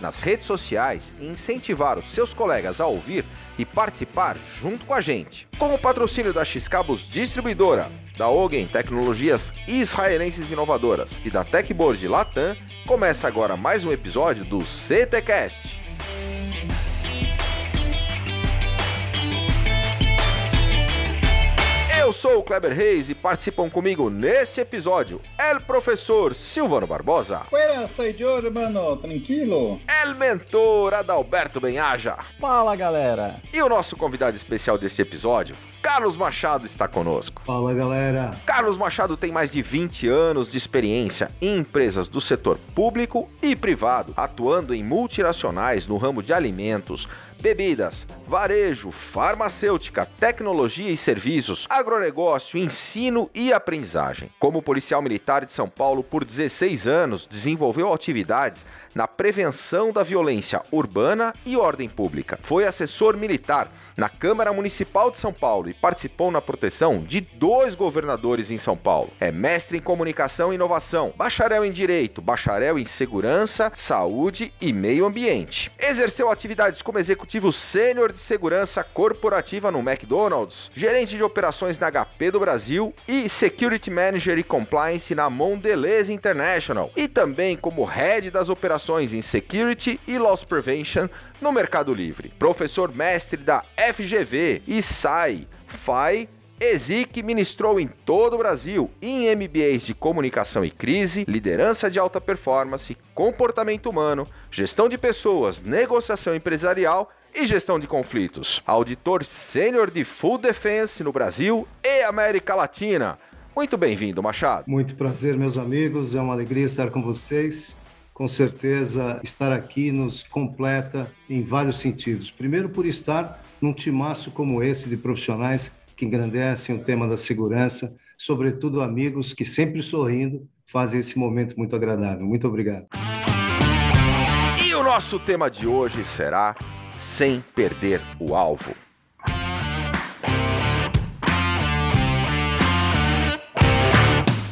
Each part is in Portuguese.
nas redes sociais e incentivar os seus colegas a ouvir e participar junto com a gente. Com o patrocínio da X-Cabos Distribuidora, da Ogen Tecnologias Israelenses Inovadoras e da Techboard Latam, começa agora mais um episódio do CTcast. Eu sou o Kleber Reis e participam comigo neste episódio el professor Silvano Barbosa. Buenas, soy yo, hermano, tranquilo. El mentor Adalberto Benhaja. Fala, galera. E o nosso convidado especial deste episódio, Carlos Machado, está conosco. Fala, galera. Carlos Machado tem mais de 20 anos de experiência em empresas do setor público e privado, atuando em multinacionais no ramo de alimentos, bebidas, varejo, farmacêutica, tecnologia e serviços, agronegócio, ensino e aprendizagem. Como policial militar de São Paulo por 16 anos, desenvolveu atividades na prevenção da violência urbana e ordem pública. Foi assessor militar na Câmara Municipal de São Paulo participou na proteção de dois governadores em São Paulo. É mestre em comunicação e inovação, bacharel em direito, bacharel em segurança, saúde e meio ambiente. Exerceu atividades como executivo sênior de segurança corporativa no McDonald's, gerente de operações na HP do Brasil e security manager e compliance na Mondelez International, e também como head das operações em security e loss prevention no Mercado Livre. Professor mestre da FGV e SAI, FAI ESIC ministrou em todo o Brasil em MBAs de comunicação e crise, liderança de alta performance, comportamento humano, gestão de pessoas, negociação empresarial e gestão de conflitos. Auditor sênior de Full Defense no Brasil e América Latina. Muito bem-vindo, Machado. Muito prazer, meus amigos. É uma alegria estar com vocês. Com certeza, estar aqui nos completa em vários sentidos. Primeiro, por estar num timaço como esse de profissionais que engrandecem o tema da segurança, sobretudo amigos que sempre sorrindo fazem esse momento muito agradável. Muito obrigado. E o nosso tema de hoje será sem perder o alvo.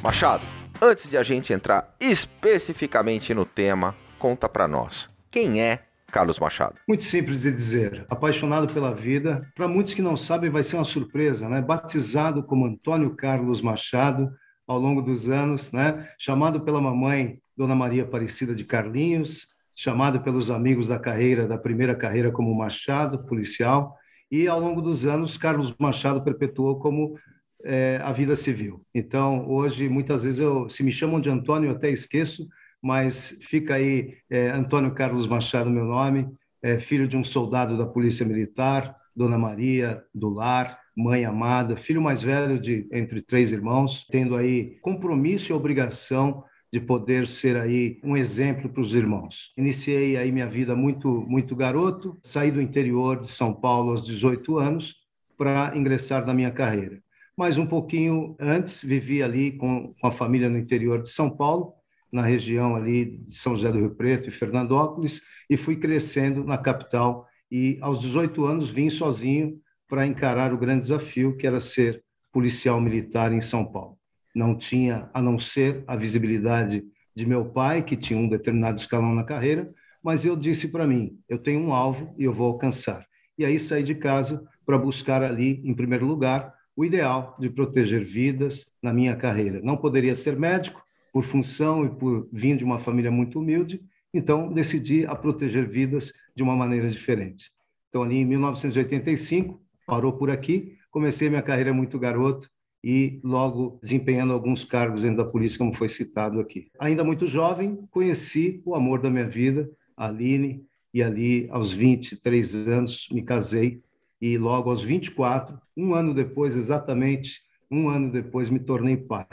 Machado, antes de a gente entrar especificamente no tema, conta para nós. Quem é Carlos Machado? Muito simples de dizer. Apaixonado pela vida. Para muitos que não sabem, vai ser uma surpresa, né? Batizado como Antônio Carlos Machado ao longo dos anos, né? Chamado pela mamãe, Dona Maria Aparecida de Carlinhos, chamado pelos amigos da carreira, da primeira carreira como Machado, policial, e ao longo dos anos, Carlos Machado perpetuou como é, a vida civil. Então, hoje, muitas vezes, eu, se me chamam de Antônio, eu até esqueço, mas fica aí é, Antônio Carlos Machado, meu nome, é, filho de um soldado da Polícia Militar, Dona Maria do Lar, mãe amada, filho mais velho de entre três irmãos, tendo aí compromisso e obrigação de poder ser aí um exemplo para os irmãos. Iniciei aí minha vida muito muito garoto, saí do interior de São Paulo aos 18 anos para ingressar na minha carreira. Mas um pouquinho antes vivi ali com, com a família no interior de São Paulo, na região ali de São José do Rio Preto e Fernandópolis, e fui crescendo na capital e aos 18 anos vim sozinho para encarar o grande desafio que era ser policial militar em São Paulo não tinha a não ser a visibilidade de meu pai, que tinha um determinado escalão na carreira, mas eu disse para mim, eu tenho um alvo e eu vou alcançar. E aí saí de casa para buscar ali, em primeiro lugar, o ideal de proteger vidas na minha carreira. Não poderia ser médico, por função e por vir de uma família muito humilde, então decidi a proteger vidas de uma maneira diferente. Então ali em 1985, parou por aqui, comecei minha carreira muito garoto, e logo desempenhando alguns cargos dentro da polícia, como foi citado aqui. Ainda muito jovem, conheci o amor da minha vida, a Aline, e ali aos 23 anos me casei e logo aos 24, um ano depois exatamente, um ano depois me tornei pai.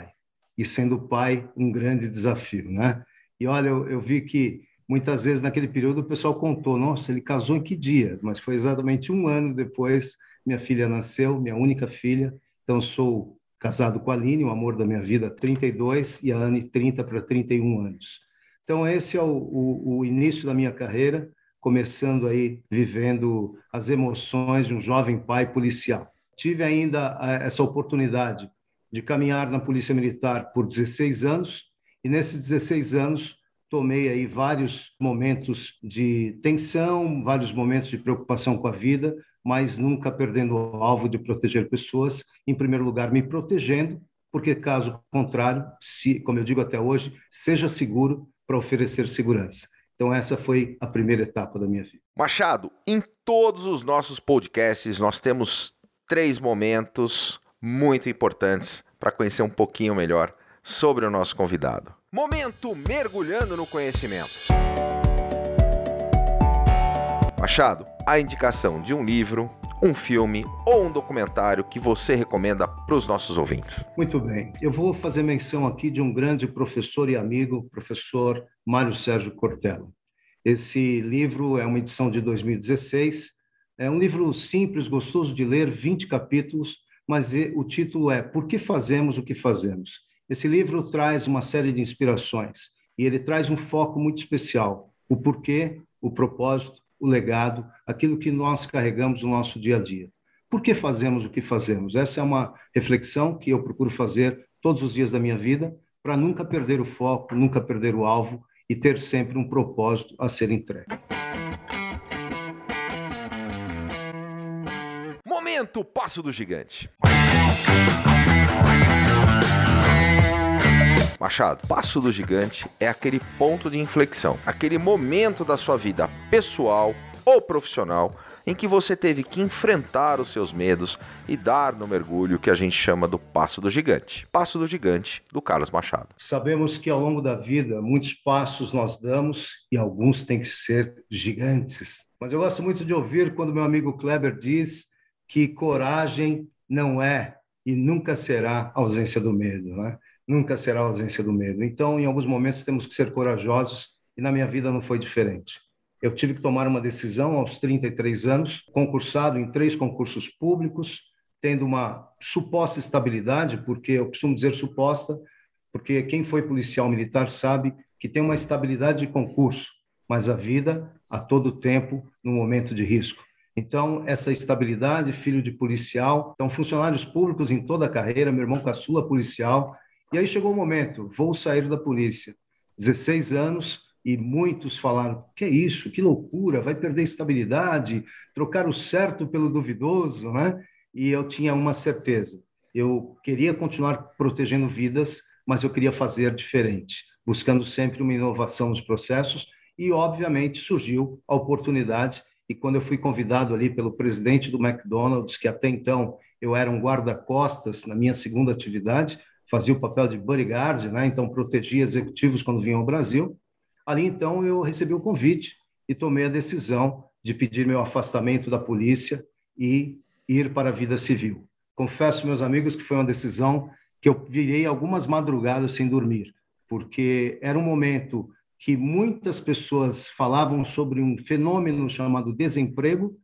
E sendo pai, um grande desafio, né? E olha, eu, eu vi que muitas vezes naquele período o pessoal contou, nossa, ele casou em que dia? Mas foi exatamente um ano depois, minha filha nasceu, minha única filha. Então, sou casado com a Aline, o amor da minha vida, 32, e a Anne, 30 para 31 anos. Então, esse é o, o, o início da minha carreira, começando aí, vivendo as emoções de um jovem pai policial. Tive ainda eh, essa oportunidade de caminhar na Polícia Militar por 16 anos, e nesses 16 anos tomei aí vários momentos de tensão, vários momentos de preocupação com a vida, mas nunca perdendo o alvo de proteger pessoas, em primeiro lugar me protegendo, porque caso contrário, se, como eu digo até hoje, seja seguro para oferecer segurança. Então essa foi a primeira etapa da minha vida. Machado, em todos os nossos podcasts nós temos três momentos muito importantes para conhecer um pouquinho melhor sobre o nosso convidado. Momento mergulhando no conhecimento. Machado, a indicação de um livro, um filme ou um documentário que você recomenda para os nossos ouvintes? Muito bem. Eu vou fazer menção aqui de um grande professor e amigo, professor Mário Sérgio Cortella. Esse livro é uma edição de 2016. É um livro simples, gostoso de ler, 20 capítulos, mas o título é Por que fazemos o que fazemos? Esse livro traz uma série de inspirações e ele traz um foco muito especial: o porquê, o propósito o legado, aquilo que nós carregamos no nosso dia a dia. Por que fazemos o que fazemos? Essa é uma reflexão que eu procuro fazer todos os dias da minha vida para nunca perder o foco, nunca perder o alvo e ter sempre um propósito a ser entregue. Momento Passo do Gigante. Machado, passo do gigante é aquele ponto de inflexão, aquele momento da sua vida pessoal ou profissional em que você teve que enfrentar os seus medos e dar no mergulho que a gente chama do passo do gigante. Passo do gigante do Carlos Machado. Sabemos que ao longo da vida muitos passos nós damos e alguns têm que ser gigantes. Mas eu gosto muito de ouvir quando meu amigo Kleber diz que coragem não é e nunca será ausência do medo, né? Nunca será a ausência do medo. Então, em alguns momentos, temos que ser corajosos e na minha vida não foi diferente. Eu tive que tomar uma decisão aos 33 anos, concursado em três concursos públicos, tendo uma suposta estabilidade, porque eu costumo dizer suposta, porque quem foi policial militar sabe que tem uma estabilidade de concurso, mas a vida a todo tempo no momento de risco. Então, essa estabilidade, filho de policial, então funcionários públicos em toda a carreira, meu irmão caçula policial, e aí chegou o momento, vou sair da polícia. 16 anos e muitos falaram: que é isso? Que loucura, vai perder estabilidade, trocar o certo pelo duvidoso, né? E eu tinha uma certeza: eu queria continuar protegendo vidas, mas eu queria fazer diferente, buscando sempre uma inovação nos processos. E, obviamente, surgiu a oportunidade. E quando eu fui convidado ali pelo presidente do McDonald's, que até então eu era um guarda-costas na minha segunda atividade, fazia o papel de bodyguard, né? então protegia executivos quando vinham ao Brasil. Ali, então, eu recebi o convite e tomei a decisão de pedir meu afastamento da polícia e ir para a vida civil. Confesso, meus amigos, que foi uma decisão que eu virei algumas madrugadas sem dormir, porque era um momento que muitas pessoas falavam sobre um fenômeno chamado desemprego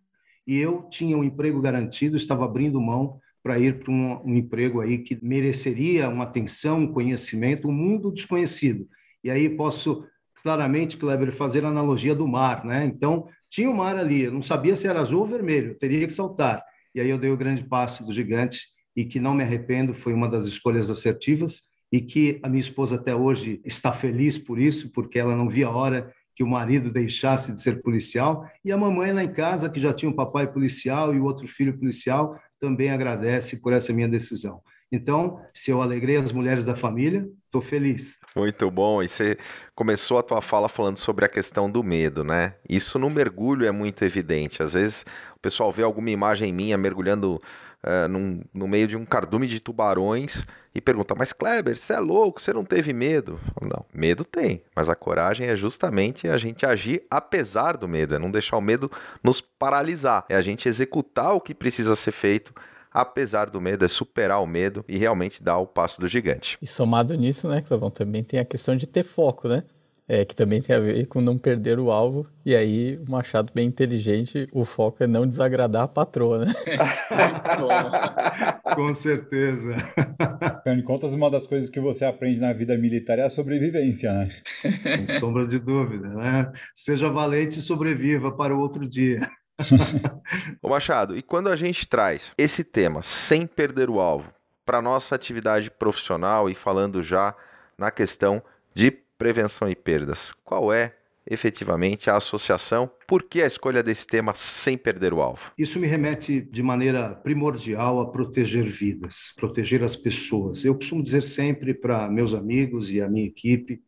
e eu tinha um emprego garantido, estava abrindo mão para ir para um, um, emprego aí que mereceria uma atenção, um conhecimento, um mundo desconhecido. E aí posso claramente, Kleber, fazer a analogia do mar, né? Então, tinha o um mar ali, eu não sabia se era azul ou vermelho, teria que saltar. E aí eu dei o grande passo do gigante e que não me arrependo, foi uma das escolhas assertivas e que a minha esposa até hoje está feliz por isso, porque ela não via a hora que o marido deixasse de ser policial, e a mamãe lá em casa, que já tinha um papai policial e o outro filho policial, também agradece por essa minha decisão. Então, se eu alegrei as mulheres da família, estou feliz. Muito bom. E você começou a tua fala falando sobre a questão do medo, né? Isso no mergulho é muito evidente. Às vezes o pessoal vê alguma imagem minha mergulhando uh, num, no meio de um cardume de tubarões e pergunta: Mas Kleber, você é louco? Você não teve medo? Não, medo tem, mas a coragem é justamente a gente agir apesar do medo, é não deixar o medo nos paralisar, é a gente executar o que precisa ser feito apesar do medo, é superar o medo e realmente dar o passo do gigante. E somado nisso, né, Clavão, também tem a questão de ter foco, né? É, que também tem a ver com não perder o alvo. E aí, o Machado, bem inteligente, o foco é não desagradar a patroa, né? com certeza. Afinal de contas, uma das coisas que você aprende na vida militar é a sobrevivência, né? Sem sombra de dúvida, né? Seja valente e sobreviva para o outro dia. Ô Machado, e quando a gente traz esse tema, sem perder o alvo, para nossa atividade profissional e falando já na questão de prevenção e perdas, qual é efetivamente a associação? Por que a escolha desse tema sem perder o alvo? Isso me remete de maneira primordial a proteger vidas, proteger as pessoas. Eu costumo dizer sempre para meus amigos e a minha equipe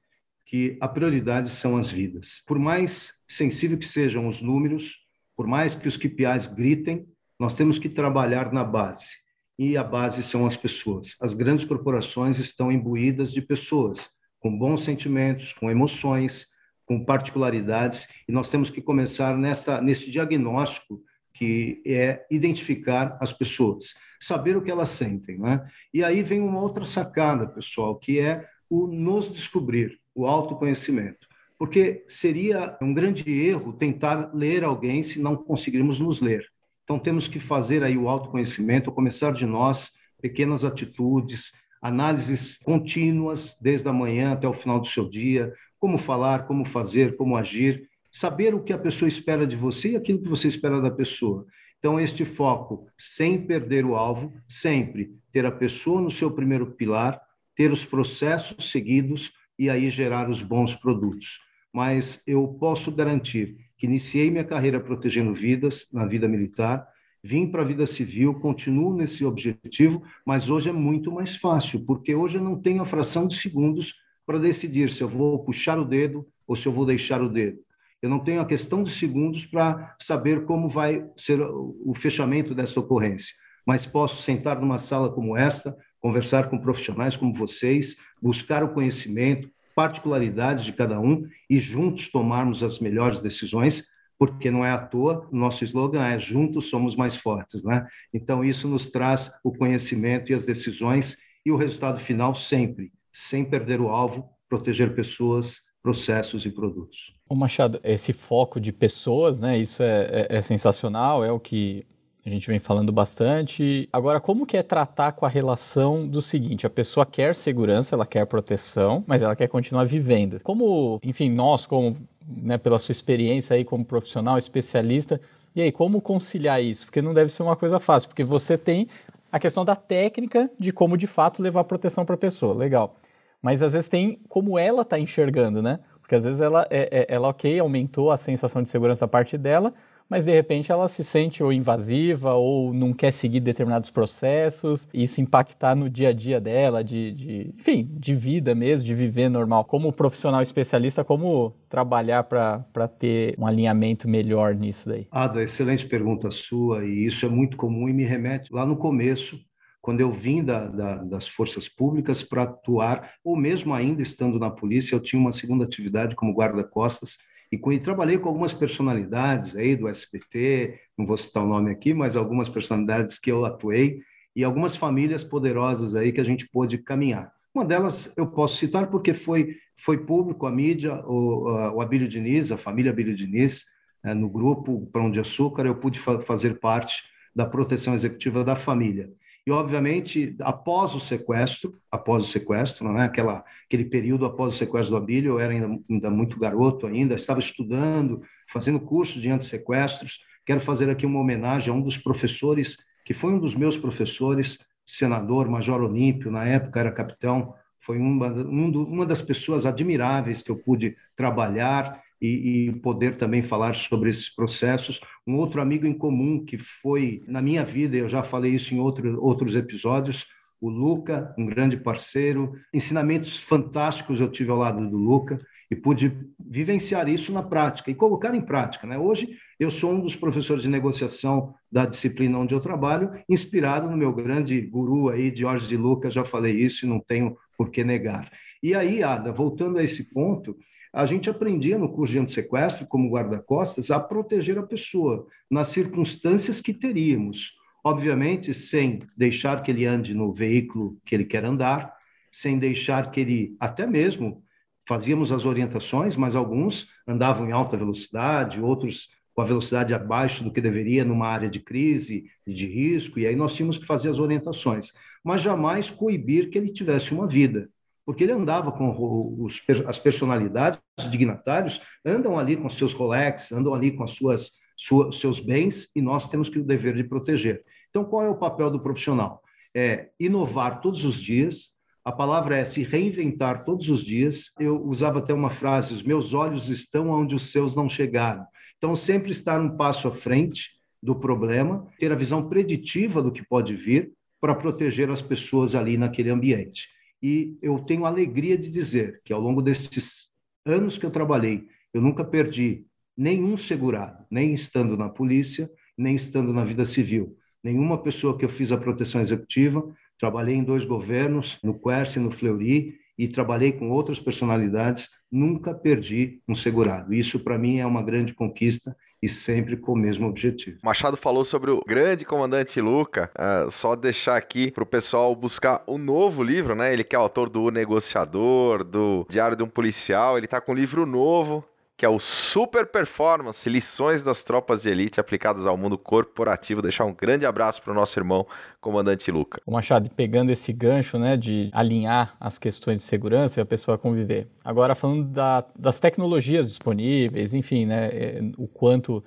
que a prioridade são as vidas. Por mais sensível que sejam os números, por mais que os KPIs gritem, nós temos que trabalhar na base. E a base são as pessoas. As grandes corporações estão imbuídas de pessoas com bons sentimentos, com emoções, com particularidades, e nós temos que começar nessa, nesse diagnóstico que é identificar as pessoas, saber o que elas sentem. Né? E aí vem uma outra sacada, pessoal, que é o nos descobrir, o autoconhecimento porque seria um grande erro tentar ler alguém se não conseguirmos nos ler. Então temos que fazer aí o autoconhecimento, começar de nós, pequenas atitudes, análises contínuas desde a manhã até o final do seu dia, como falar, como fazer, como agir, saber o que a pessoa espera de você e aquilo que você espera da pessoa. Então este foco, sem perder o alvo, sempre ter a pessoa no seu primeiro pilar, ter os processos seguidos e aí gerar os bons produtos mas eu posso garantir que iniciei minha carreira protegendo vidas na vida militar, vim para a vida civil, continuo nesse objetivo, mas hoje é muito mais fácil, porque hoje eu não tenho a fração de segundos para decidir se eu vou puxar o dedo ou se eu vou deixar o dedo. Eu não tenho a questão de segundos para saber como vai ser o fechamento dessa ocorrência, mas posso sentar numa sala como esta, conversar com profissionais como vocês, buscar o conhecimento, particularidades de cada um e juntos tomarmos as melhores decisões, porque não é à toa, nosso slogan é juntos somos mais fortes, né? Então isso nos traz o conhecimento e as decisões e o resultado final sempre, sem perder o alvo, proteger pessoas, processos e produtos. O Machado, esse foco de pessoas, né? Isso é, é, é sensacional, é o que a gente vem falando bastante. Agora, como que é tratar com a relação do seguinte, a pessoa quer segurança, ela quer proteção, mas ela quer continuar vivendo. Como, enfim, nós como, né, pela sua experiência aí como profissional, especialista, e aí, como conciliar isso? Porque não deve ser uma coisa fácil, porque você tem a questão da técnica de como de fato levar proteção para a pessoa, legal. Mas às vezes tem como ela está enxergando, né? Porque às vezes ela, é, é, ela, ok, aumentou a sensação de segurança a parte dela, mas de repente ela se sente ou invasiva ou não quer seguir determinados processos, e isso impactar no dia a dia dela, de, de enfim, de vida mesmo, de viver normal. Como profissional especialista, como trabalhar para ter um alinhamento melhor nisso daí? Ada, excelente pergunta sua, e isso é muito comum e me remete lá no começo, quando eu vim da, da, das forças públicas para atuar, ou mesmo ainda estando na polícia, eu tinha uma segunda atividade como guarda-costas, e, trabalhei com algumas personalidades aí do SBT, não vou citar o nome aqui, mas algumas personalidades que eu atuei e algumas famílias poderosas aí que a gente pôde caminhar. Uma delas eu posso citar porque foi foi público a mídia, o, o Abílio Diniz, a família Abílio Diniz, é, no grupo Pão de Açúcar, eu pude fa fazer parte da proteção executiva da família. E, obviamente, após o sequestro, após o sequestro, né, aquela, aquele período após o sequestro do Abílio, eu era ainda, ainda muito garoto ainda, estava estudando, fazendo curso de antissequestros. Quero fazer aqui uma homenagem a um dos professores, que foi um dos meus professores, senador, major Olímpio, na época era capitão, foi uma, um do, uma das pessoas admiráveis que eu pude trabalhar e, e, poder também falar sobre esses processos. Um outro amigo em comum que foi na minha vida, eu já falei isso em outro, outros episódios, o Luca, um grande parceiro. Ensinamentos fantásticos eu tive ao lado do Luca e pude vivenciar isso na prática e colocar em prática. Né? Hoje, eu sou um dos professores de negociação da disciplina onde eu trabalho, inspirado no meu grande guru aí, Jorge de Luca, já falei isso e não tenho por que negar. E aí, Ada, voltando a esse ponto, a gente aprendia no curso de antissequestro, como guarda-costas, a proteger a pessoa nas circunstâncias que teríamos. Obviamente, sem deixar que ele ande no veículo que ele quer andar, sem deixar que ele, até mesmo, fazíamos as orientações, mas alguns andavam em alta velocidade, outros com a velocidade abaixo do que deveria numa área de crise e de risco, e aí nós tínhamos que fazer as orientações, mas jamais coibir que ele tivesse uma vida, porque ele andava com os, as personalidades, os dignatários, andam ali com seus Rolex, andam ali com as suas, suas, seus bens, e nós temos que o dever de proteger. Então, qual é o papel do profissional? É inovar todos os dias, a palavra é se reinventar todos os dias. Eu usava até uma frase: os meus olhos estão onde os seus não chegaram. Então, sempre estar um passo à frente do problema, ter a visão preditiva do que pode vir para proteger as pessoas ali naquele ambiente. E eu tenho alegria de dizer que ao longo desses anos que eu trabalhei, eu nunca perdi nenhum segurado, nem estando na polícia, nem estando na vida civil. Nenhuma pessoa que eu fiz a proteção executiva, trabalhei em dois governos, no Quercy e no Fleury, e trabalhei com outras personalidades, nunca perdi um segurado. Isso, para mim, é uma grande conquista e sempre com o mesmo objetivo. Machado falou sobre o grande comandante Luca. Uh, só deixar aqui para o pessoal buscar o novo livro, né? Ele que é autor do Negociador, do Diário de um Policial. Ele está com um livro novo que é o Super Performance, lições das tropas de elite aplicadas ao mundo corporativo. Deixar um grande abraço para o nosso irmão, comandante Luca. O Machado, pegando esse gancho, né, de alinhar as questões de segurança e a pessoa conviver. Agora, falando da, das tecnologias disponíveis, enfim, né, é, o quanto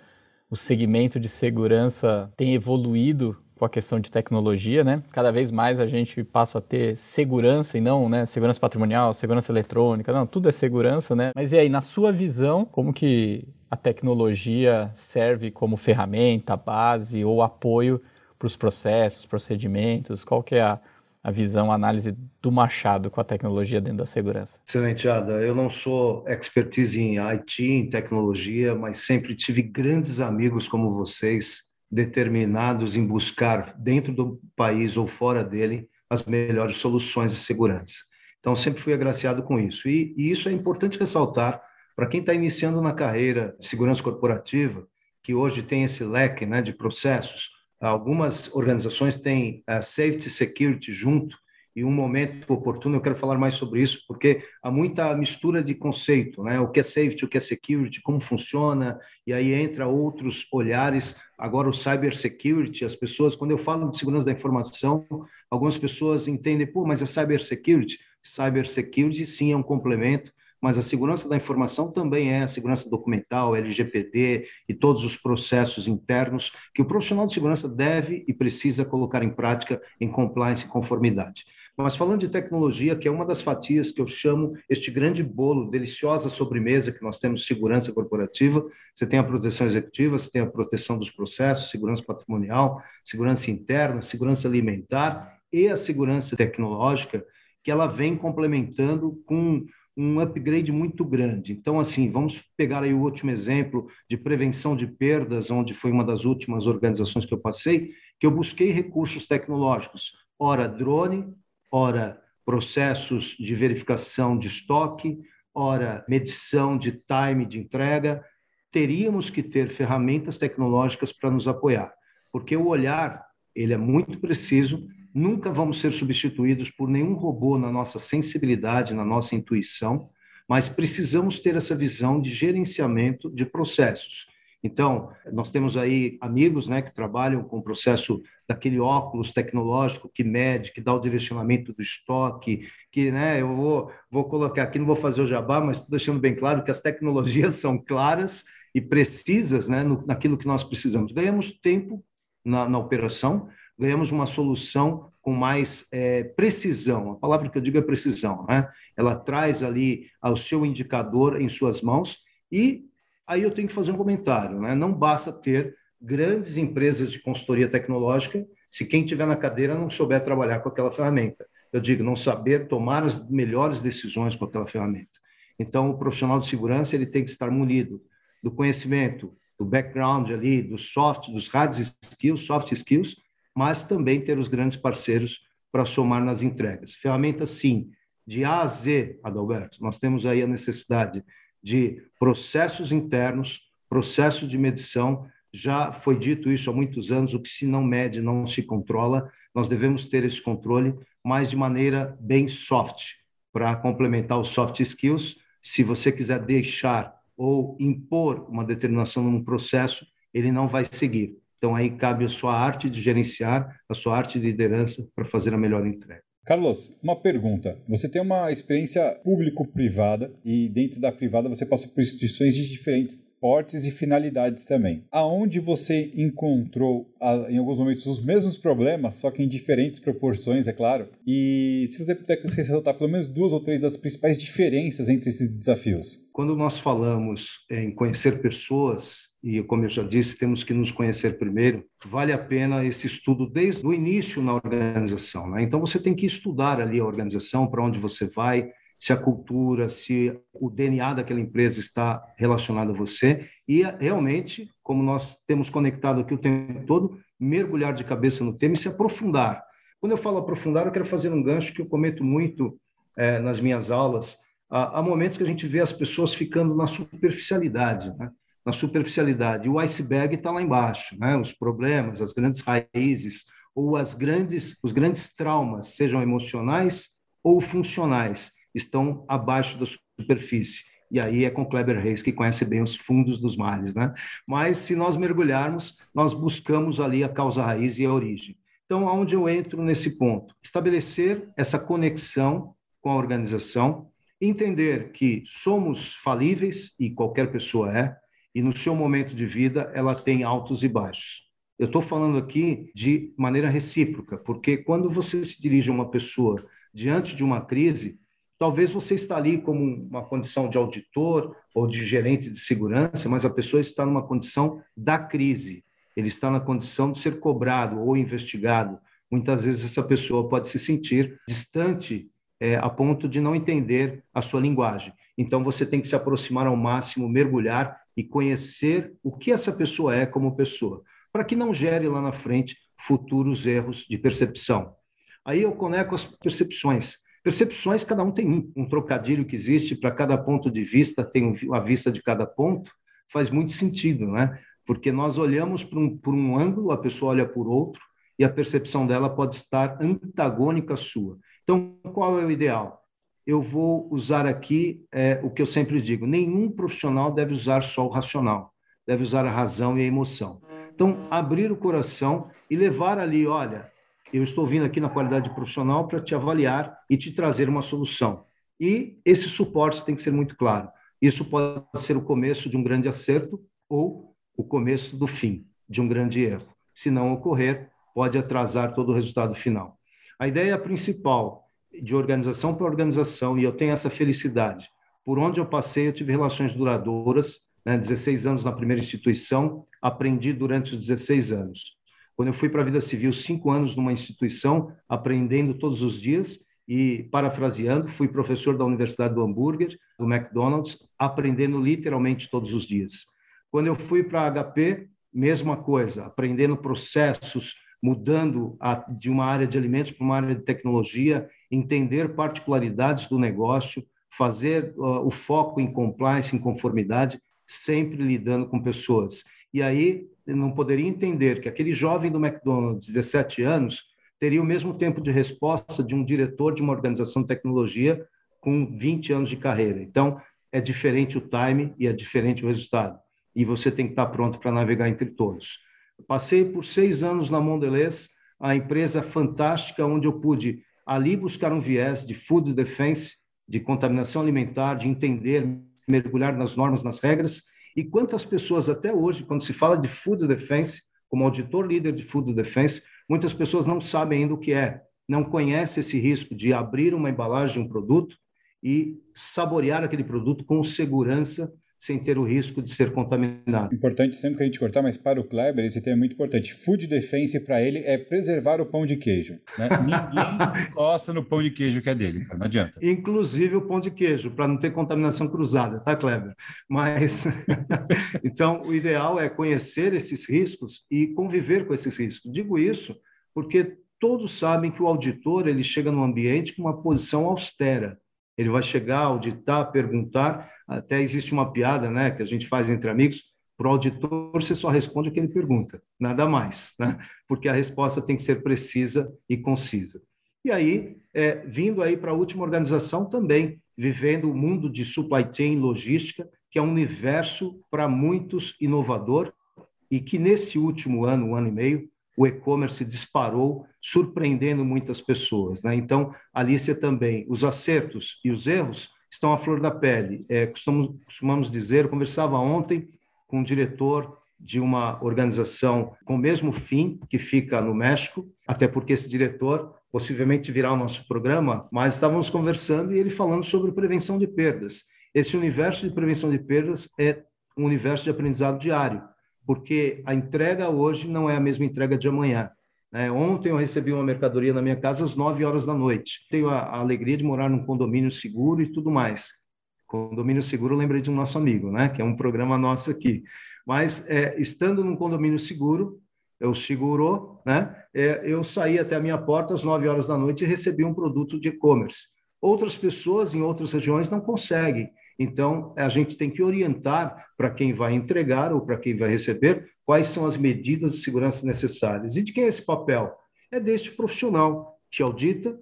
o segmento de segurança tem evoluído com a questão de tecnologia, né? Cada vez mais a gente passa a ter segurança e não, né, segurança patrimonial, segurança eletrônica, não, tudo é segurança, né? Mas e aí, na sua visão, como que a tecnologia serve como ferramenta, base ou apoio para os processos, procedimentos? Qual que é a, a visão, a análise do Machado com a tecnologia dentro da segurança? Excelente, Ada. Eu não sou expertise em IT, em tecnologia, mas sempre tive grandes amigos como vocês determinados em buscar, dentro do país ou fora dele, as melhores soluções de segurança. Então, sempre fui agraciado com isso. E, e isso é importante ressaltar para quem está iniciando na carreira de segurança corporativa, que hoje tem esse leque né, de processos. Algumas organizações têm a Safety Security junto, e um momento oportuno eu quero falar mais sobre isso, porque há muita mistura de conceito, né? O que é safety, o que é security, como funciona, e aí entra outros olhares. Agora o cyber security, as pessoas, quando eu falo de segurança da informação, algumas pessoas entendem, pô, mas é cyber security. Cyber security sim é um complemento, mas a segurança da informação também é a segurança documental, LGPD e todos os processos internos que o profissional de segurança deve e precisa colocar em prática em compliance e conformidade. Mas falando de tecnologia, que é uma das fatias que eu chamo este grande bolo, deliciosa sobremesa que nós temos segurança corporativa, você tem a proteção executiva, você tem a proteção dos processos, segurança patrimonial, segurança interna, segurança alimentar e a segurança tecnológica, que ela vem complementando com um upgrade muito grande. Então, assim, vamos pegar aí o último exemplo de prevenção de perdas, onde foi uma das últimas organizações que eu passei, que eu busquei recursos tecnológicos, ora drone, ora processos de verificação de estoque, ora medição de time de entrega, teríamos que ter ferramentas tecnológicas para nos apoiar, porque o olhar ele é muito preciso, nunca vamos ser substituídos por nenhum robô na nossa sensibilidade, na nossa intuição, mas precisamos ter essa visão de gerenciamento de processos. Então, nós temos aí amigos né, que trabalham com o processo daquele óculos tecnológico que mede, que dá o direcionamento do estoque, que né, eu vou, vou colocar aqui, não vou fazer o jabá, mas estou deixando bem claro que as tecnologias são claras e precisas né, no, naquilo que nós precisamos. Ganhamos tempo na, na operação, ganhamos uma solução com mais é, precisão. A palavra que eu digo é precisão. Né? Ela traz ali o seu indicador em suas mãos e Aí eu tenho que fazer um comentário, né? Não basta ter grandes empresas de consultoria tecnológica se quem tiver na cadeira não souber trabalhar com aquela ferramenta. Eu digo, não saber tomar as melhores decisões com aquela ferramenta. Então, o profissional de segurança ele tem que estar munido do conhecimento, do background ali, dos soft, dos hard skills, soft skills, mas também ter os grandes parceiros para somar nas entregas. Ferramentas, sim, de A a Z, Adalberto. Nós temos aí a necessidade de processos internos, processos de medição. Já foi dito isso há muitos anos: o que se não mede não se controla. Nós devemos ter esse controle, mas de maneira bem soft, para complementar os soft skills. se você quiser deixar ou impor uma determinação num processo, ele não vai seguir. Então aí cabe a sua arte de gerenciar, a sua arte de liderança para fazer a melhor entrega. Carlos, uma pergunta. Você tem uma experiência público-privada e dentro da privada você passou por instituições de diferentes portes e finalidades também. Aonde você encontrou, em alguns momentos, os mesmos problemas, só que em diferentes proporções, é claro? E se você puder ressaltar pelo menos duas ou três das principais diferenças entre esses desafios. Quando nós falamos em conhecer pessoas, e como eu já disse, temos que nos conhecer primeiro, vale a pena esse estudo desde o início na organização. Né? Então, você tem que estudar ali a organização, para onde você vai, se a cultura, se o DNA daquela empresa está relacionado a você e realmente, como nós temos conectado aqui o tempo todo, mergulhar de cabeça no tema e se aprofundar. Quando eu falo aprofundar, eu quero fazer um gancho que eu cometo muito é, nas minhas aulas. Há, há, momentos que a gente vê as pessoas ficando na superficialidade, né? Na superficialidade. O iceberg está lá embaixo, né? Os problemas, as grandes raízes ou as grandes, os grandes traumas, sejam emocionais ou funcionais, estão abaixo da superfície. E aí é com Kleber Reis, que conhece bem os fundos dos mares, né? Mas se nós mergulharmos, nós buscamos ali a causa raiz e a origem. Então, aonde eu entro nesse ponto? Estabelecer essa conexão com a organização, entender que somos falíveis e qualquer pessoa é, e no seu momento de vida ela tem altos e baixos. Eu estou falando aqui de maneira recíproca, porque quando você se dirige a uma pessoa diante de uma crise, talvez você está ali como uma condição de auditor ou de gerente de segurança, mas a pessoa está numa condição da crise. Ele está na condição de ser cobrado ou investigado. Muitas vezes essa pessoa pode se sentir distante é, a ponto de não entender a sua linguagem. Então você tem que se aproximar ao máximo, mergulhar e conhecer o que essa pessoa é como pessoa, para que não gere lá na frente futuros erros de percepção. Aí eu conecto as percepções. Percepções, cada um tem um, um trocadilho que existe para cada ponto de vista, tem a vista de cada ponto, faz muito sentido, né? Porque nós olhamos por um, por um ângulo, a pessoa olha por outro, e a percepção dela pode estar antagônica à sua. Então, qual é o ideal? Eu vou usar aqui é, o que eu sempre digo: nenhum profissional deve usar só o racional, deve usar a razão e a emoção. Então, abrir o coração e levar ali, olha, eu estou vindo aqui na qualidade profissional para te avaliar e te trazer uma solução. E esse suporte tem que ser muito claro. Isso pode ser o começo de um grande acerto ou o começo do fim de um grande erro. Se não ocorrer, pode atrasar todo o resultado final. A ideia principal de organização para organização, e eu tenho essa felicidade. Por onde eu passei, eu tive relações duradouras, né, 16 anos na primeira instituição, aprendi durante os 16 anos. Quando eu fui para a vida civil, cinco anos numa instituição, aprendendo todos os dias, e parafraseando, fui professor da Universidade do Hambúrguer, do McDonald's, aprendendo literalmente todos os dias. Quando eu fui para a HP, mesma coisa, aprendendo processos, mudando a, de uma área de alimentos para uma área de tecnologia, entender particularidades do negócio, fazer uh, o foco em compliance, em conformidade, sempre lidando com pessoas. E aí, não poderia entender que aquele jovem do McDonald's, 17 anos, teria o mesmo tempo de resposta de um diretor de uma organização de tecnologia com 20 anos de carreira. Então, é diferente o time e é diferente o resultado. E você tem que estar pronto para navegar entre todos. Passei por seis anos na Mondelez, a empresa fantástica onde eu pude ali buscar um viés de food defense, de contaminação alimentar, de entender, mergulhar nas normas, nas regras. E quantas pessoas até hoje, quando se fala de food defense, como auditor líder de food defense, muitas pessoas não sabem ainda o que é, não conhecem esse risco de abrir uma embalagem de um produto e saborear aquele produto com segurança sem ter o risco de ser contaminado. Importante sempre que a gente cortar, mas para o Kleber esse tema é muito importante. Food defense para ele é preservar o pão de queijo. Né? Ninguém encosta no pão de queijo que é dele, não adianta. Inclusive o pão de queijo, para não ter contaminação cruzada, tá, Kleber? Mas então o ideal é conhecer esses riscos e conviver com esses riscos. Digo isso porque todos sabem que o auditor ele chega no ambiente com uma posição austera. Ele vai chegar, auditar, perguntar, até existe uma piada né, que a gente faz entre amigos, para o auditor você só responde o que ele pergunta, nada mais, né? porque a resposta tem que ser precisa e concisa. E aí, é, vindo aí para a última organização também, vivendo o mundo de supply chain logística, que é um universo para muitos inovador e que nesse último ano, um ano e meio, o e-commerce disparou, surpreendendo muitas pessoas. Né? Então, Alicia também, os acertos e os erros estão à flor da pele. É, costumamos, costumamos dizer, eu conversava ontem com um diretor de uma organização com o mesmo fim, que fica no México, até porque esse diretor possivelmente virá o nosso programa, mas estávamos conversando e ele falando sobre prevenção de perdas. Esse universo de prevenção de perdas é um universo de aprendizado diário, porque a entrega hoje não é a mesma entrega de amanhã. É, ontem eu recebi uma mercadoria na minha casa às 9 horas da noite. Tenho a, a alegria de morar num condomínio seguro e tudo mais. Condomínio seguro, eu lembrei de um nosso amigo, né? que é um programa nosso aqui. Mas, é, estando num condomínio seguro, eu segurou, né? É, eu saí até a minha porta às 9 horas da noite e recebi um produto de e-commerce. Outras pessoas em outras regiões não conseguem. Então, a gente tem que orientar para quem vai entregar ou para quem vai receber quais são as medidas de segurança necessárias. E de quem é esse papel? É deste profissional que audita,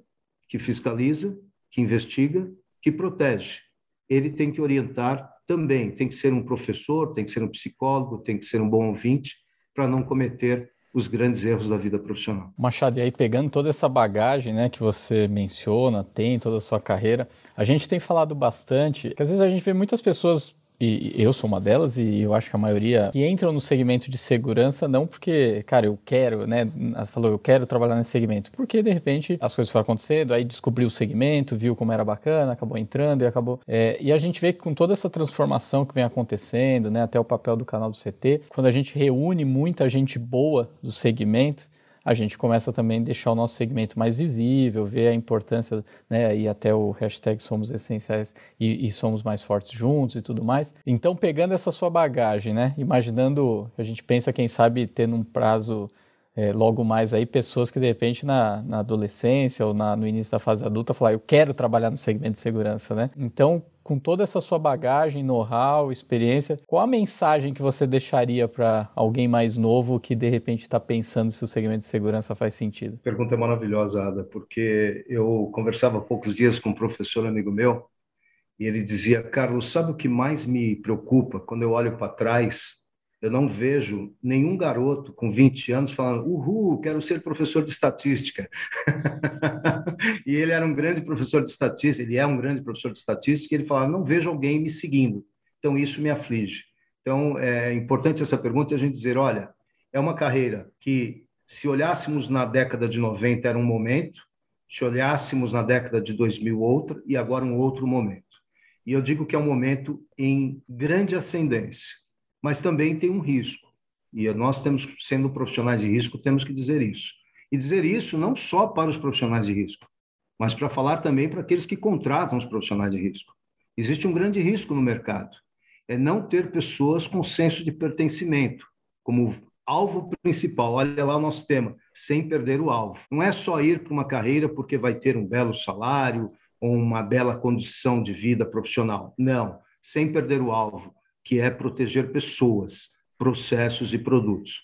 que fiscaliza, que investiga, que protege. Ele tem que orientar também, tem que ser um professor, tem que ser um psicólogo, tem que ser um bom ouvinte para não cometer os grandes erros da vida profissional. Machado, e aí pegando toda essa bagagem né, que você menciona, tem toda a sua carreira, a gente tem falado bastante, que às vezes a gente vê muitas pessoas e eu sou uma delas, e eu acho que a maioria que entram no segmento de segurança não porque, cara, eu quero, né? Falou, eu quero trabalhar nesse segmento. Porque de repente as coisas foram acontecendo, aí descobriu o segmento, viu como era bacana, acabou entrando e acabou. É, e a gente vê que com toda essa transformação que vem acontecendo, né? Até o papel do canal do CT, quando a gente reúne muita gente boa do segmento, a gente começa também a deixar o nosso segmento mais visível, ver a importância, né, e até o hashtag somos essenciais e, e, somos mais fortes juntos e tudo mais. Então, pegando essa sua bagagem, né, imaginando, a gente pensa, quem sabe, ter num prazo é, logo mais aí pessoas que de repente na, na adolescência ou na, no início da fase adulta falar eu quero trabalhar no segmento de segurança, né? Então, com toda essa sua bagagem, know-how, experiência, qual a mensagem que você deixaria para alguém mais novo que de repente está pensando se o segmento de segurança faz sentido? Pergunta maravilhosa, Ada, porque eu conversava há poucos dias com um professor amigo meu e ele dizia, Carlos, sabe o que mais me preocupa quando eu olho para trás eu não vejo nenhum garoto com 20 anos falando, uhul, quero ser professor de estatística. e ele era um grande professor de estatística, ele é um grande professor de estatística, e ele falava, não vejo alguém me seguindo. Então, isso me aflige. Então, é importante essa pergunta e a gente dizer, olha, é uma carreira que, se olhássemos na década de 90, era um momento, se olhássemos na década de 2000, outra, e agora um outro momento. E eu digo que é um momento em grande ascendência mas também tem um risco. E nós temos, sendo profissionais de risco, temos que dizer isso. E dizer isso não só para os profissionais de risco, mas para falar também para aqueles que contratam os profissionais de risco. Existe um grande risco no mercado, é não ter pessoas com senso de pertencimento como alvo principal. Olha lá o nosso tema, sem perder o alvo. Não é só ir para uma carreira porque vai ter um belo salário ou uma bela condição de vida profissional. Não, sem perder o alvo que é proteger pessoas, processos e produtos.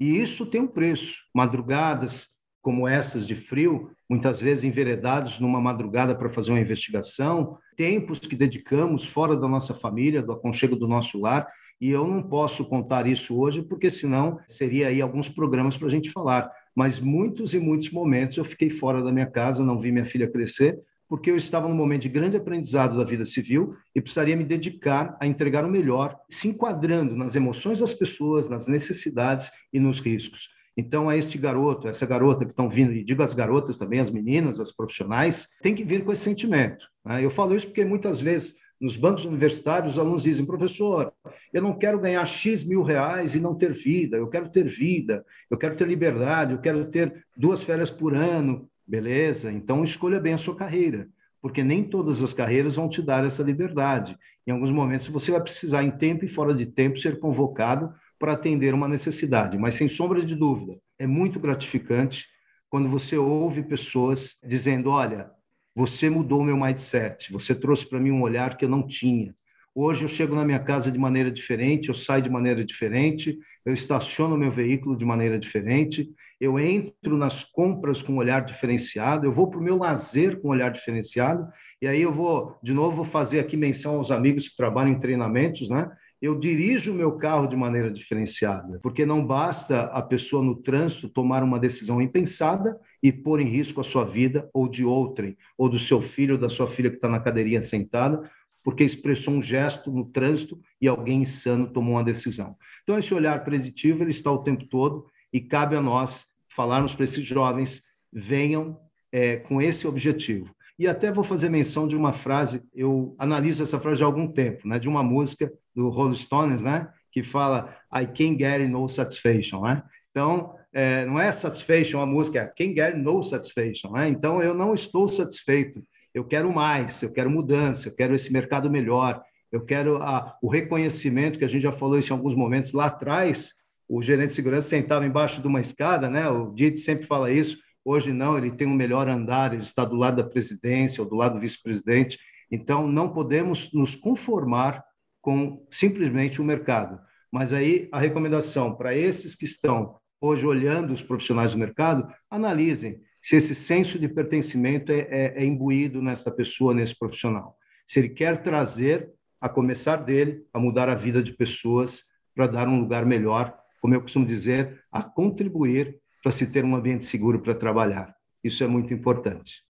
E isso tem um preço. Madrugadas como essas de frio, muitas vezes enveredados numa madrugada para fazer uma investigação, tempos que dedicamos fora da nossa família, do aconchego do nosso lar, e eu não posso contar isso hoje, porque senão seria aí alguns programas para a gente falar. Mas muitos e muitos momentos eu fiquei fora da minha casa, não vi minha filha crescer, porque eu estava num momento de grande aprendizado da vida civil e precisaria me dedicar a entregar o melhor, se enquadrando nas emoções das pessoas, nas necessidades e nos riscos. Então, a este garoto, essa garota que estão vindo, e digo as garotas também, as meninas, as profissionais, tem que vir com esse sentimento. Né? Eu falo isso porque muitas vezes nos bancos universitários os alunos dizem, professor, eu não quero ganhar X mil reais e não ter vida, eu quero ter vida, eu quero ter liberdade, eu quero ter duas férias por ano, Beleza? Então escolha bem a sua carreira, porque nem todas as carreiras vão te dar essa liberdade. Em alguns momentos você vai precisar, em tempo e fora de tempo, ser convocado para atender uma necessidade. Mas, sem sombra de dúvida, é muito gratificante quando você ouve pessoas dizendo: Olha, você mudou meu mindset, você trouxe para mim um olhar que eu não tinha, Hoje eu chego na minha casa de maneira diferente, eu saio de maneira diferente, eu estaciono meu veículo de maneira diferente, eu entro nas compras com um olhar diferenciado, eu vou para o meu lazer com um olhar diferenciado, e aí eu vou, de novo, fazer aqui menção aos amigos que trabalham em treinamentos, né? Eu dirijo o meu carro de maneira diferenciada, porque não basta a pessoa no trânsito tomar uma decisão impensada e pôr em risco a sua vida ou de outrem, ou do seu filho ou da sua filha que está na cadeirinha sentada, porque expressou um gesto no trânsito e alguém insano tomou uma decisão. Então, esse olhar preditivo ele está o tempo todo e cabe a nós falarmos para esses jovens: venham é, com esse objetivo. E até vou fazer menção de uma frase, eu analiso essa frase há algum tempo, né, de uma música do Rolling Stones, né, que fala I can't get no satisfaction, né? Então, é, não é satisfaction a música, é can't get no satisfaction, né? Então, eu não estou satisfeito eu quero mais, eu quero mudança, eu quero esse mercado melhor, eu quero a, o reconhecimento, que a gente já falou isso em alguns momentos lá atrás, o gerente de segurança sentava embaixo de uma escada, né? O Dite sempre fala isso, hoje não, ele tem um melhor andar, ele está do lado da presidência ou do lado do vice-presidente, então não podemos nos conformar com simplesmente o mercado. Mas aí a recomendação para esses que estão hoje olhando os profissionais do mercado, analisem se esse senso de pertencimento é, é, é imbuído nessa pessoa, nesse profissional. Se ele quer trazer, a começar dele, a mudar a vida de pessoas para dar um lugar melhor, como eu costumo dizer, a contribuir para se ter um ambiente seguro para trabalhar. Isso é muito importante.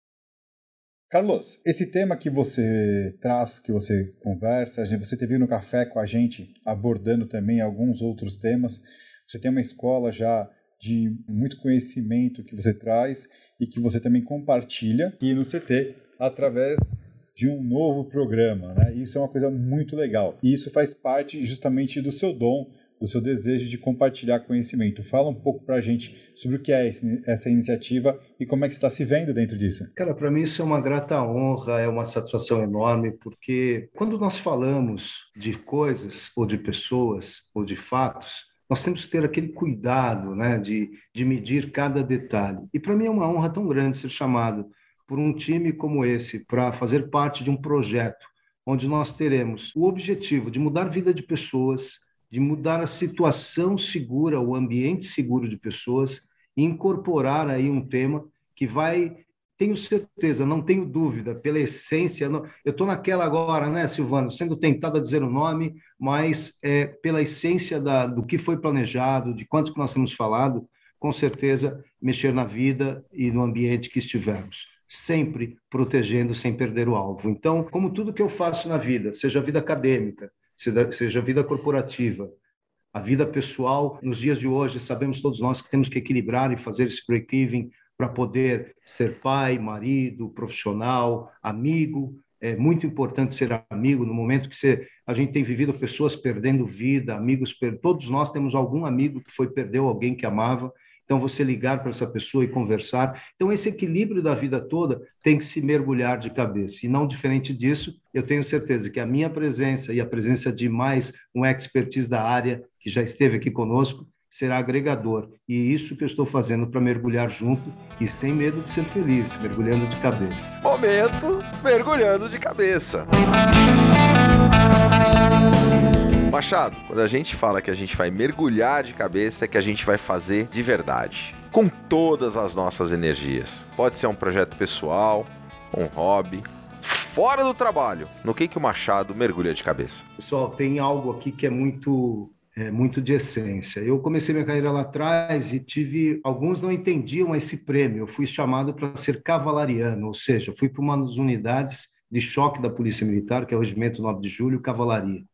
Carlos, esse tema que você traz, que você conversa, você teve no café com a gente abordando também alguns outros temas. Você tem uma escola já de muito conhecimento que você traz e que você também compartilha aqui no CT através de um novo programa. Né? Isso é uma coisa muito legal. E isso faz parte justamente do seu dom, do seu desejo de compartilhar conhecimento. Fala um pouco para a gente sobre o que é essa iniciativa e como é que está se vendo dentro disso. Cara, para mim isso é uma grata honra, é uma satisfação enorme, porque quando nós falamos de coisas ou de pessoas ou de fatos, nós temos que ter aquele cuidado né, de, de medir cada detalhe. E para mim é uma honra tão grande ser chamado por um time como esse para fazer parte de um projeto onde nós teremos o objetivo de mudar a vida de pessoas, de mudar a situação segura, o ambiente seguro de pessoas e incorporar aí um tema que vai tenho certeza, não tenho dúvida, pela essência. Não, eu estou naquela agora, né, Silvano, sendo tentado a dizer o nome, mas é, pela essência da, do que foi planejado, de quanto que nós temos falado, com certeza mexer na vida e no ambiente que estivermos, sempre protegendo sem perder o alvo. Então, como tudo que eu faço na vida, seja a vida acadêmica, seja, a vida corporativa, a vida pessoal, nos dias de hoje, sabemos todos nós que temos que equilibrar e fazer esse break-even para poder ser pai, marido, profissional, amigo. É muito importante ser amigo no momento que você, a gente tem vivido pessoas perdendo vida, amigos, per... todos nós temos algum amigo que foi perdeu alguém que amava. Então você ligar para essa pessoa e conversar. Então esse equilíbrio da vida toda tem que se mergulhar de cabeça. E não diferente disso, eu tenho certeza que a minha presença e a presença de mais um expertise da área que já esteve aqui conosco será agregador. E isso que eu estou fazendo para mergulhar junto e sem medo de ser feliz, mergulhando de cabeça. Momento mergulhando de cabeça. Machado, quando a gente fala que a gente vai mergulhar de cabeça, é que a gente vai fazer de verdade. Com todas as nossas energias. Pode ser um projeto pessoal, um hobby, fora do trabalho. No que, que o Machado mergulha de cabeça? Pessoal, tem algo aqui que é muito é, muito de essência. Eu comecei minha carreira lá atrás e tive. Alguns não entendiam esse prêmio. Eu fui chamado para ser cavalariano, ou seja, fui para uma das unidades de choque da Polícia Militar, que é o Regimento 9 de Julho, Cavalaria.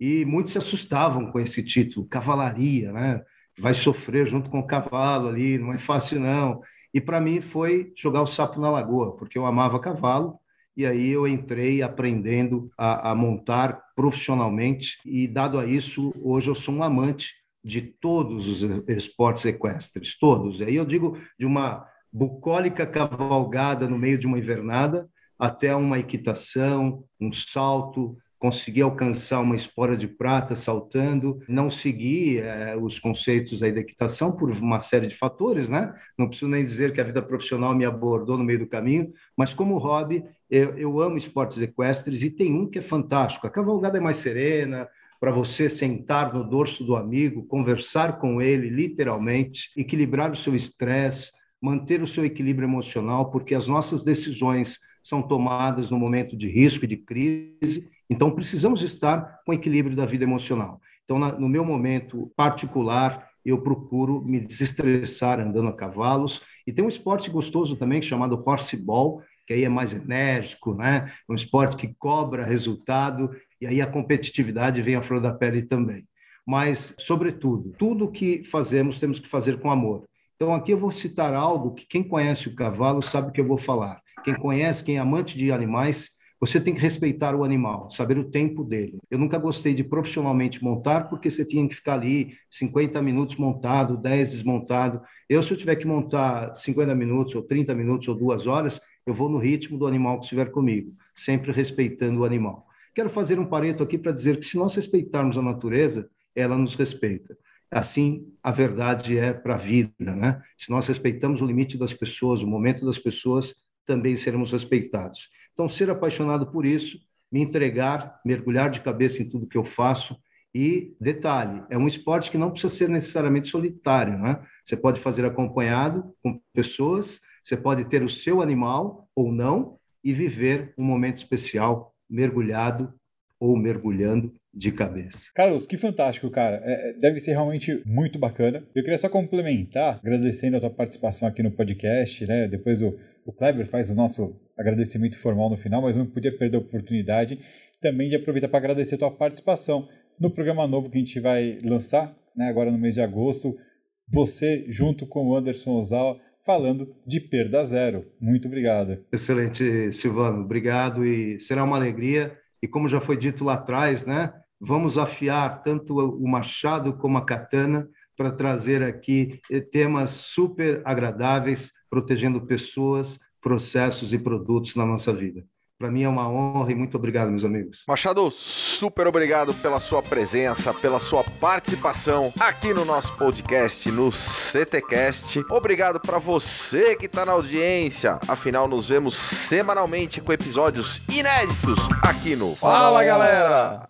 E muitos se assustavam com esse título, cavalaria, né? Vai sofrer junto com o cavalo ali, não é fácil não. E para mim foi jogar o sapo na lagoa, porque eu amava cavalo e aí eu entrei aprendendo a, a, montar profissionalmente e dado a isso hoje eu sou um amante de todos os esportes equestres, todos. Aí eu digo de uma bucólica cavalgada no meio de uma invernada até uma equitação, um salto, consegui alcançar uma espora de prata saltando, não segui é, os conceitos aí da equitação por uma série de fatores, né? Não preciso nem dizer que a vida profissional me abordou no meio do caminho, mas como hobby Eu, eu amo esportes equestres e tem um que é fantástico. A cavalgada é mais serena, para você sentar no dorso do amigo, conversar com ele, literalmente, equilibrar o seu estresse, manter o seu equilíbrio emocional, porque as nossas decisões são tomadas no momento de risco e de crise, então precisamos estar com equilíbrio da vida emocional. Então, na, no meu momento particular, eu procuro me desestressar andando a cavalos. E tem um esporte gostoso também chamado horseball, que aí é mais enérgico, né? É um esporte que cobra resultado e aí a competitividade vem à flor da pele também. Mas, sobretudo, tudo que fazemos temos que fazer com amor. Então, aqui eu vou citar algo que quem conhece o cavalo sabe o que eu vou falar. Quem conhece, quem é amante de animais, você tem que respeitar o animal, saber o tempo dele. Eu nunca gostei de profissionalmente montar, porque você tinha que ficar ali 50 minutos montado, 10 desmontado. Eu, se eu tiver que montar 50 minutos, ou 30 minutos, ou duas horas, eu vou no ritmo do animal que estiver comigo, sempre respeitando o animal. Quero fazer um pareto aqui para dizer que se nós respeitarmos a natureza, ela nos respeita. Assim, a verdade é para a vida, né? Se nós respeitamos o limite das pessoas, o momento das pessoas, também seremos respeitados. Então, ser apaixonado por isso, me entregar, mergulhar de cabeça em tudo que eu faço. E, detalhe, é um esporte que não precisa ser necessariamente solitário, né? Você pode fazer acompanhado com pessoas, você pode ter o seu animal ou não e viver um momento especial mergulhado ou mergulhando de cabeça. Carlos, que fantástico, cara. É, é, deve ser realmente muito bacana. Eu queria só complementar, agradecendo a tua participação aqui no podcast, né? Depois o, o Kleber faz o nosso agradecimento formal no final, mas não podia perder a oportunidade também de aproveitar para agradecer a tua participação no programa novo que a gente vai lançar, né, agora no mês de agosto. Você, junto com o Anderson Ozawa, falando de perda zero. Muito obrigado. Excelente, Silvano. Obrigado e será uma alegria. E como já foi dito lá atrás, né? Vamos afiar tanto o machado como a katana para trazer aqui temas super agradáveis, protegendo pessoas, processos e produtos na nossa vida. Para mim é uma honra e muito obrigado, meus amigos. Machado, super obrigado pela sua presença, pela sua participação aqui no nosso podcast, no CTcast. Obrigado para você que está na audiência. Afinal, nos vemos semanalmente com episódios inéditos aqui no Fala, galera!